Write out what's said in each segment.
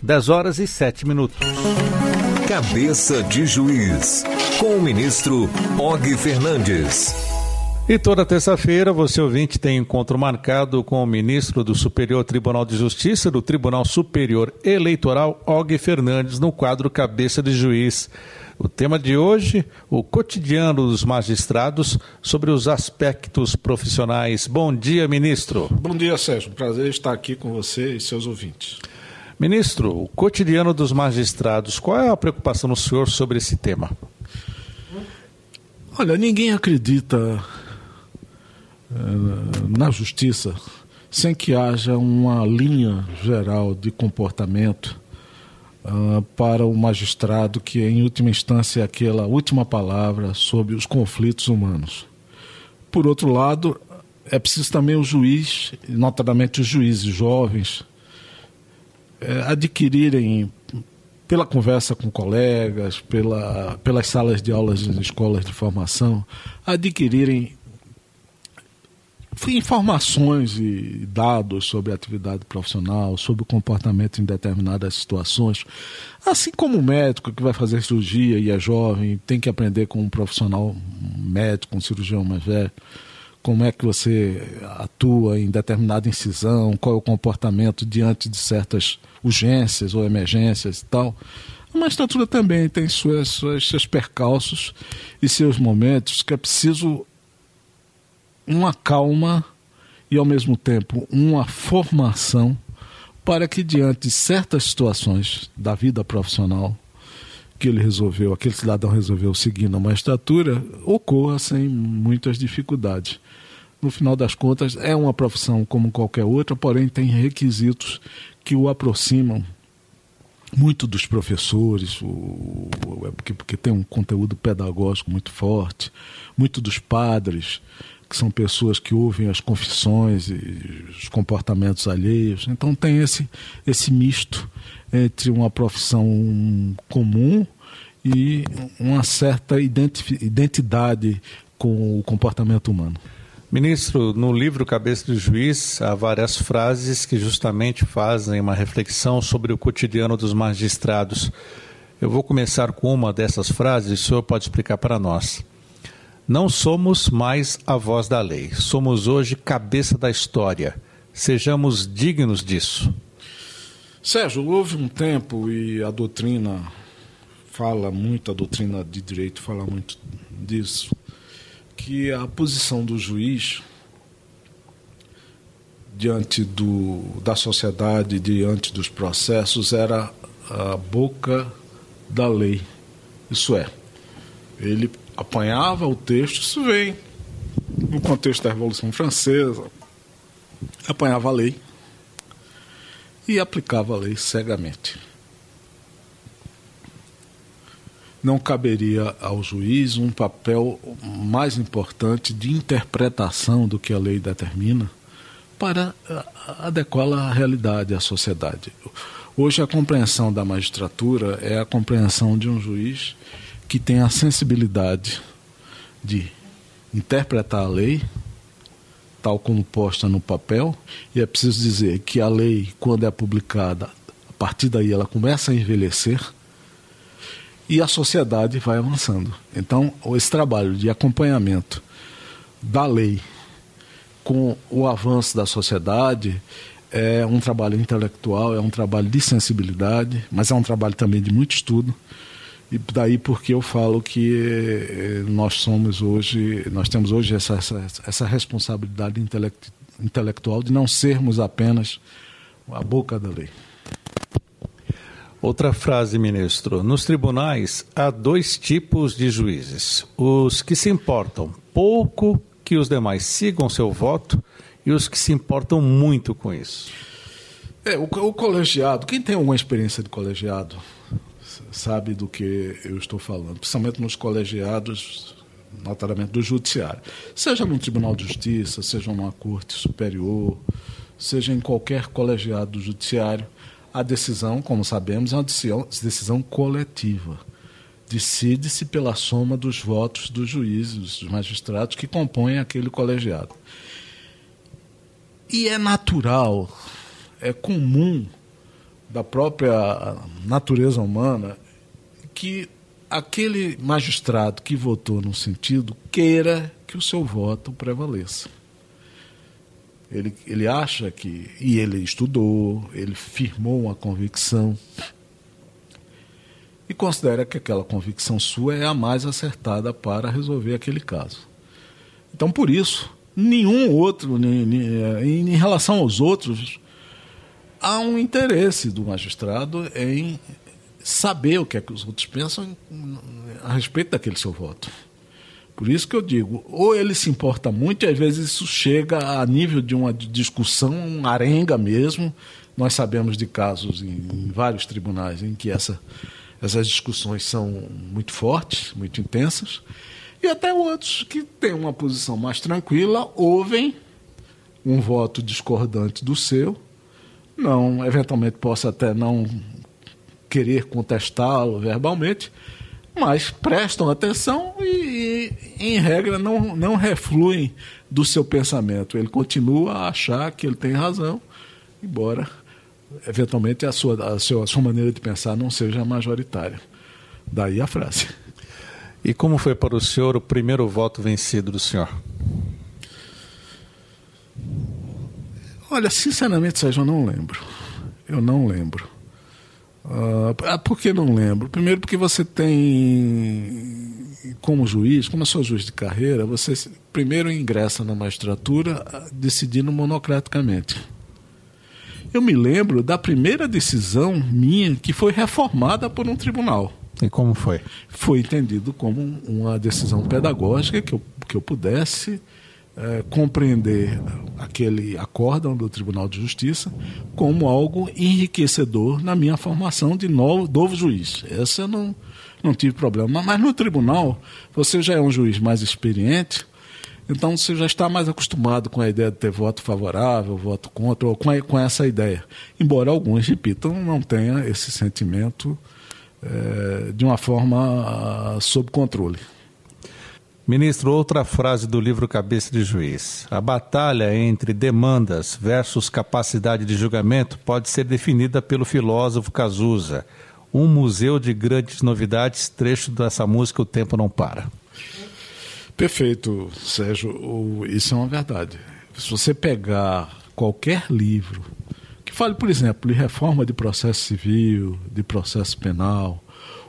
10 horas e 7 minutos. Cabeça de Juiz, com o ministro Og Fernandes. E toda terça-feira, você ouvinte tem encontro marcado com o ministro do Superior Tribunal de Justiça do Tribunal Superior Eleitoral, Og Fernandes, no quadro Cabeça de Juiz. O tema de hoje, o cotidiano dos magistrados sobre os aspectos profissionais. Bom dia, ministro. Bom dia, Sérgio. Prazer estar aqui com você e seus ouvintes. Ministro, o cotidiano dos magistrados, qual é a preocupação do senhor sobre esse tema? Olha, ninguém acredita eh, na justiça sem que haja uma linha geral de comportamento uh, para o magistrado, que em última instância é aquela última palavra sobre os conflitos humanos. Por outro lado, é preciso também o juiz, notadamente os juízes jovens, é, adquirirem pela conversa com colegas, pela, pelas salas de aulas das escolas de formação, adquirirem informações e dados sobre a atividade profissional, sobre o comportamento em determinadas situações. Assim como o médico que vai fazer cirurgia e é jovem, tem que aprender com um profissional um médico, um cirurgião mais velho, como é que você atua em determinada incisão, qual é o comportamento diante de certas urgências ou emergências e tal. A magistratura também tem suas, suas, seus percalços e seus momentos que é preciso uma calma e, ao mesmo tempo, uma formação para que, diante de certas situações da vida profissional que ele resolveu, aquele cidadão resolveu seguir na magistratura, ocorra sem muitas dificuldades. No final das contas, é uma profissão como qualquer outra, porém tem requisitos que o aproximam muito dos professores, é porque, porque tem um conteúdo pedagógico muito forte, muito dos padres, que são pessoas que ouvem as confissões e os comportamentos alheios. Então tem esse, esse misto entre uma profissão comum e uma certa identidade com o comportamento humano. Ministro, no livro Cabeça do Juiz há várias frases que justamente fazem uma reflexão sobre o cotidiano dos magistrados. Eu vou começar com uma dessas frases e o senhor pode explicar para nós. Não somos mais a voz da lei, somos hoje cabeça da história. Sejamos dignos disso. Sérgio, houve um tempo e a doutrina fala muito, a doutrina de direito fala muito disso, que a posição do juiz diante do, da sociedade, diante dos processos, era a boca da lei. Isso é, ele apanhava o texto, isso vem no contexto da Revolução Francesa, apanhava a lei e aplicava a lei cegamente. Não caberia ao juiz um papel mais importante de interpretação do que a lei determina para adequá-la à realidade, à sociedade. Hoje, a compreensão da magistratura é a compreensão de um juiz que tem a sensibilidade de interpretar a lei, tal como posta no papel, e é preciso dizer que a lei, quando é publicada, a partir daí ela começa a envelhecer e a sociedade vai avançando. Então, esse trabalho de acompanhamento da lei com o avanço da sociedade é um trabalho intelectual, é um trabalho de sensibilidade, mas é um trabalho também de muito estudo. E daí porque eu falo que eh, nós somos hoje, nós temos hoje essa, essa, essa responsabilidade intelect, intelectual de não sermos apenas a boca da lei. Outra frase, ministro. Nos tribunais há dois tipos de juízes: os que se importam pouco que os demais sigam seu voto e os que se importam muito com isso. É, o, o colegiado, quem tem alguma experiência de colegiado, sabe do que eu estou falando, principalmente nos colegiados, notadamente do judiciário. Seja no Tribunal de Justiça, seja numa corte superior, seja em qualquer colegiado do judiciário, a decisão, como sabemos, é uma decisão, coletiva. Decide-se pela soma dos votos dos juízes, dos magistrados que compõem aquele colegiado. E é natural, é comum da própria natureza humana que aquele magistrado que votou no sentido queira que o seu voto prevaleça. Ele, ele acha que, e ele estudou, ele firmou uma convicção e considera que aquela convicção sua é a mais acertada para resolver aquele caso. Então, por isso, nenhum outro, em relação aos outros, há um interesse do magistrado em saber o que é que os outros pensam a respeito daquele seu voto. Por isso que eu digo, ou ele se importa muito, e às vezes isso chega a nível de uma discussão, um arenga mesmo. Nós sabemos de casos em, em vários tribunais em que essa, essas discussões são muito fortes, muito intensas, e até outros que têm uma posição mais tranquila, ouvem um voto discordante do seu, não, eventualmente possa até não querer contestá-lo verbalmente, mas prestam atenção e, em regra, não, não refluem do seu pensamento. Ele continua a achar que ele tem razão, embora, eventualmente, a sua, a sua, a sua maneira de pensar não seja majoritária. Daí a frase. E como foi para o senhor o primeiro voto vencido do senhor? Olha, sinceramente, Sérgio, eu não lembro. Eu não lembro. Uh, por que não lembro? Primeiro porque você tem, como juiz, como eu sou juiz de carreira, você primeiro ingressa na magistratura ah, decidindo monocraticamente. Eu me lembro da primeira decisão minha que foi reformada por um tribunal. E como foi? Foi entendido como uma decisão pedagógica que eu, que eu pudesse é, compreender aquele acórdão do Tribunal de Justiça como algo enriquecedor na minha formação de novo, novo juiz. Essa eu não, não tive problema. Mas no tribunal, você já é um juiz mais experiente, então você já está mais acostumado com a ideia de ter voto favorável, voto contra, ou com, a, com essa ideia. Embora alguns, repitam, não tenham esse sentimento é, de uma forma uh, sob controle. Ministro, outra frase do livro Cabeça de Juiz. A batalha entre demandas versus capacidade de julgamento pode ser definida pelo filósofo Cazuza. Um museu de grandes novidades, trecho dessa música O Tempo Não Para. Perfeito, Sérgio. Isso é uma verdade. Se você pegar qualquer livro que fale, por exemplo, de reforma de processo civil, de processo penal,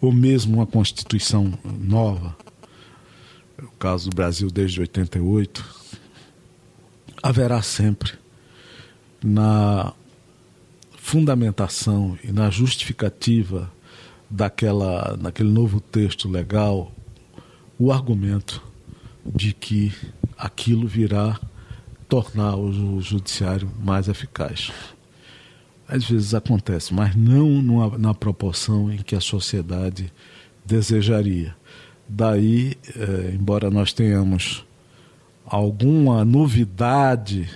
ou mesmo uma Constituição nova, o caso do Brasil desde 88, haverá sempre na fundamentação e na justificativa daquela, naquele novo texto legal o argumento de que aquilo virá tornar o judiciário mais eficaz. Às vezes acontece, mas não numa, na proporção em que a sociedade desejaria. Daí, eh, embora nós tenhamos alguma novidade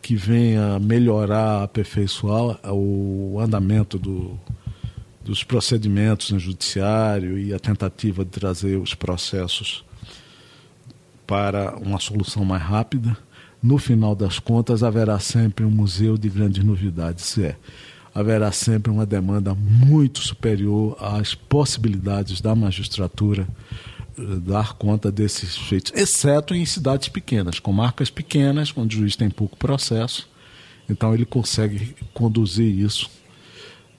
que venha melhorar, aperfeiçoar o andamento do, dos procedimentos no judiciário e a tentativa de trazer os processos para uma solução mais rápida, no final das contas haverá sempre um museu de grandes novidades. É, haverá sempre uma demanda muito superior às possibilidades da magistratura eh, dar conta desses feitos, exceto em cidades pequenas, com marcas pequenas, onde o juiz tem pouco processo, então ele consegue conduzir isso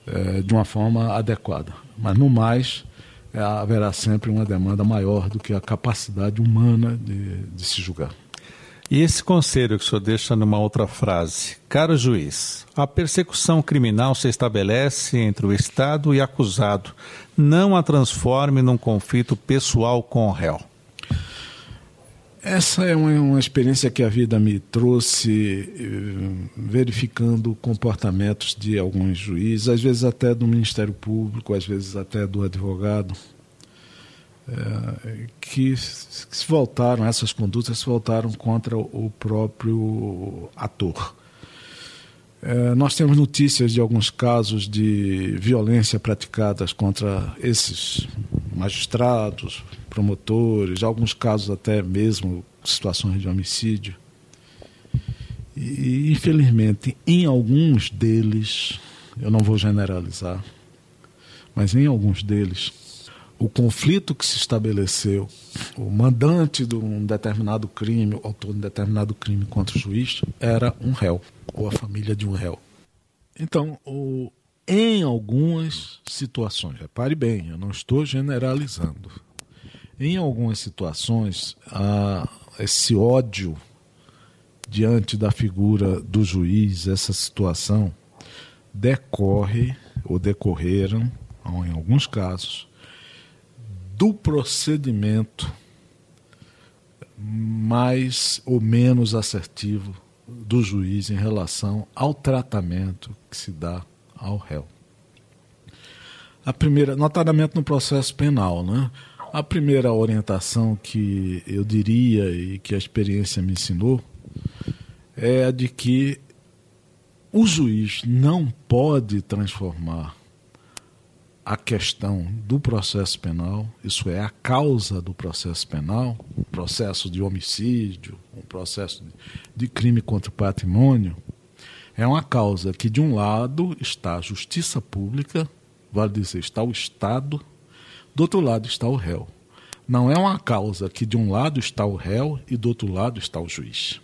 é, de uma forma adequada. Mas no mais, é, haverá sempre uma demanda maior do que a capacidade humana de, de se julgar. E esse conselho que o senhor deixa numa outra frase. Caro juiz, a persecução criminal se estabelece entre o Estado e acusado. Não a transforme num conflito pessoal com o réu. Essa é uma, uma, experiência que a vida me trouxe eh, verificando comportamentos de alguns juízes, às vezes até do Ministério Público, às vezes até do advogado que se voltaram, essas condutas se voltaram contra o próprio ator. É, nós temos notícias de alguns casos de violência praticadas contra esses magistrados, promotores, alguns casos até mesmo situações de homicídio. E, infelizmente, em alguns deles, eu não vou generalizar, mas em alguns deles, o conflito que se estabeleceu, o mandante de um determinado crime, o autor de um determinado crime contra o juiz, era um réu, ou a família de um réu. Então, o, em algumas situações, repare bem, eu não estou generalizando. Em algumas situações, a, esse ódio diante da figura do juiz, essa situação, decorre ou decorreram, em alguns casos, do procedimento mais ou menos assertivo do juiz em relação ao tratamento que se dá ao réu. A primeira, notadamente no processo penal, né? A primeira orientação que eu diria e que a experiência me ensinou é a de que o juiz não pode transformar a questão do processo penal, isso é, a causa do processo penal, um processo de homicídio, um processo de crime contra o patrimônio, é uma causa que, de um lado, está a justiça pública, vale dizer, está o Estado, do outro lado está o réu. Não é uma causa que, de um lado, está o réu e do outro lado está o juiz.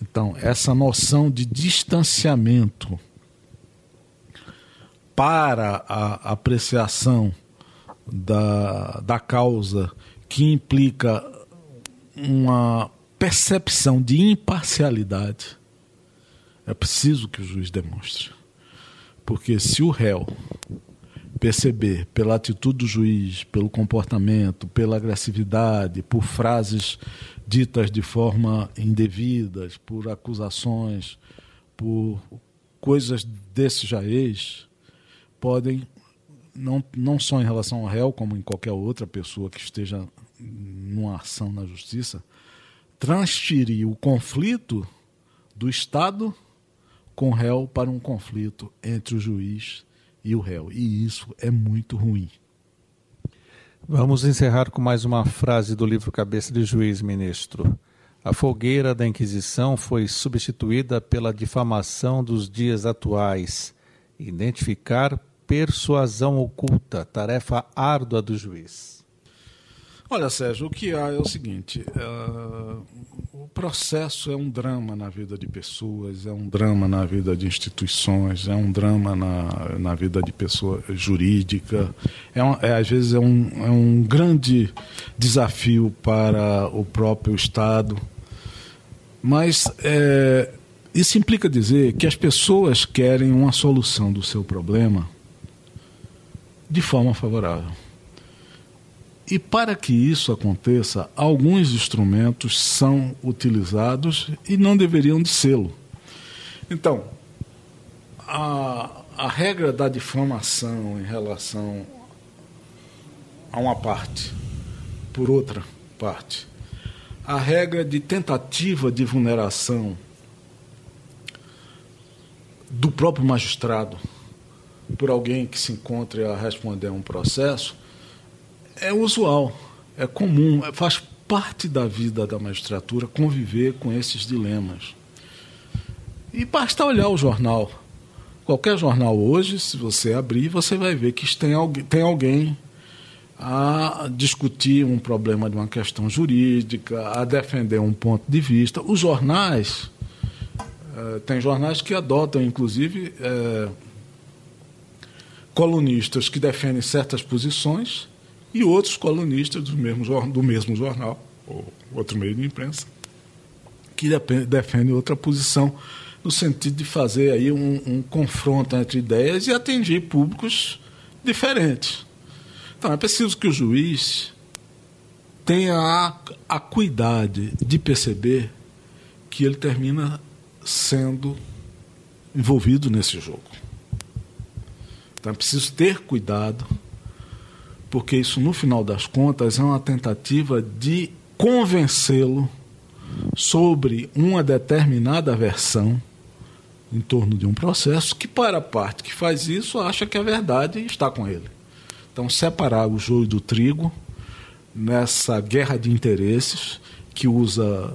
Então, essa noção de distanciamento para a apreciação da, da causa que implica uma percepção de imparcialidade, é preciso que o juiz demonstre. Porque se o réu perceber pela atitude do juiz, pelo comportamento, pela agressividade, por frases ditas de forma indevidas, por acusações, por coisas desse jaez, podem, não, não só em relação ao réu, como em qualquer outra pessoa que esteja numa ação na justiça, transferir o conflito do Estado com o réu para um conflito entre o juiz e o réu. E isso é muito ruim. Vamos encerrar com mais uma frase do livro Cabeça de Juiz, ministro. A fogueira da Inquisição foi substituída pela difamação dos dias atuais. Identificar persuasão oculta, tarefa árdua do juiz? Olha, Sérgio, o que há é o seguinte: uh, o processo é um drama na vida de pessoas, é um drama na vida de instituições, é um drama na, na vida de pessoa jurídica, é, um, é às vezes é um, é um grande desafio para o próprio Estado. Mas é, isso implica dizer que as pessoas querem uma solução do seu problema de forma favorável. E para que isso aconteça, alguns instrumentos são utilizados e não deveriam de sê-lo. Então, a, a regra da difamação em relação a uma parte, por outra parte, a regra de tentativa de vulneração do próprio magistrado por alguém que se encontre a responder a um processo é usual, é comum, é, faz parte da vida da magistratura conviver com esses dilemas. E basta olhar o jornal. Qualquer jornal hoje, se você abrir, você vai ver que tem alguém, tem alguém a discutir um problema de uma questão jurídica, a defender um ponto de vista. Os jornais, eh, tem jornais que adotam, inclusive, eh, colunistas que defendem certas posições e outros colunistas do mesmo, do mesmo jornal, ou outro meio de imprensa, que defendem outra posição, no sentido de fazer aí um, um confronto entre ideias e atingir públicos diferentes. Então, é preciso que o juiz tenha a, a cuidade de perceber que ele termina sendo envolvido nesse jogo. Então é preciso ter cuidado, porque isso, no final das contas, é uma tentativa de convencê-lo sobre uma determinada versão em torno de um processo que, para a parte que faz isso, acha que a verdade está com ele. Então, separar o joio do trigo nessa guerra de interesses que usa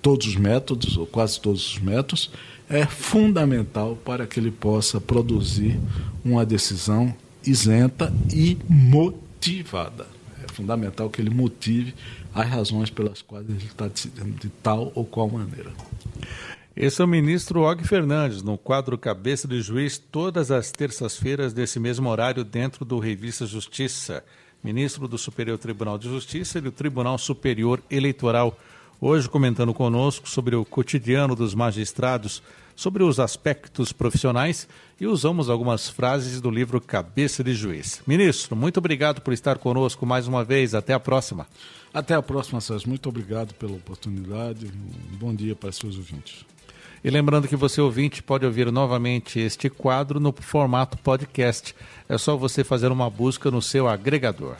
todos os métodos, ou quase todos os métodos, é fundamental para que ele possa produzir uma decisão isenta e motivada. É fundamental que ele motive as razões pelas quais ele está decidindo de tal ou qual maneira. Esse é o ministro Og Fernandes, no quadro Cabeça de Juiz, todas as terças-feiras, desse mesmo horário, dentro do Revista Justiça. Ministro do Superior Tribunal de Justiça e do Tribunal Superior Eleitoral. Hoje comentando conosco sobre o cotidiano dos magistrados, sobre os aspectos profissionais e usamos algumas frases do livro Cabeça de Juiz. Ministro, muito obrigado por estar conosco mais uma vez. Até a próxima. Até a próxima, Sérgio. Muito obrigado pela oportunidade. Um bom dia para seus ouvintes. E lembrando que você ouvinte pode ouvir novamente este quadro no formato podcast. É só você fazer uma busca no seu agregador.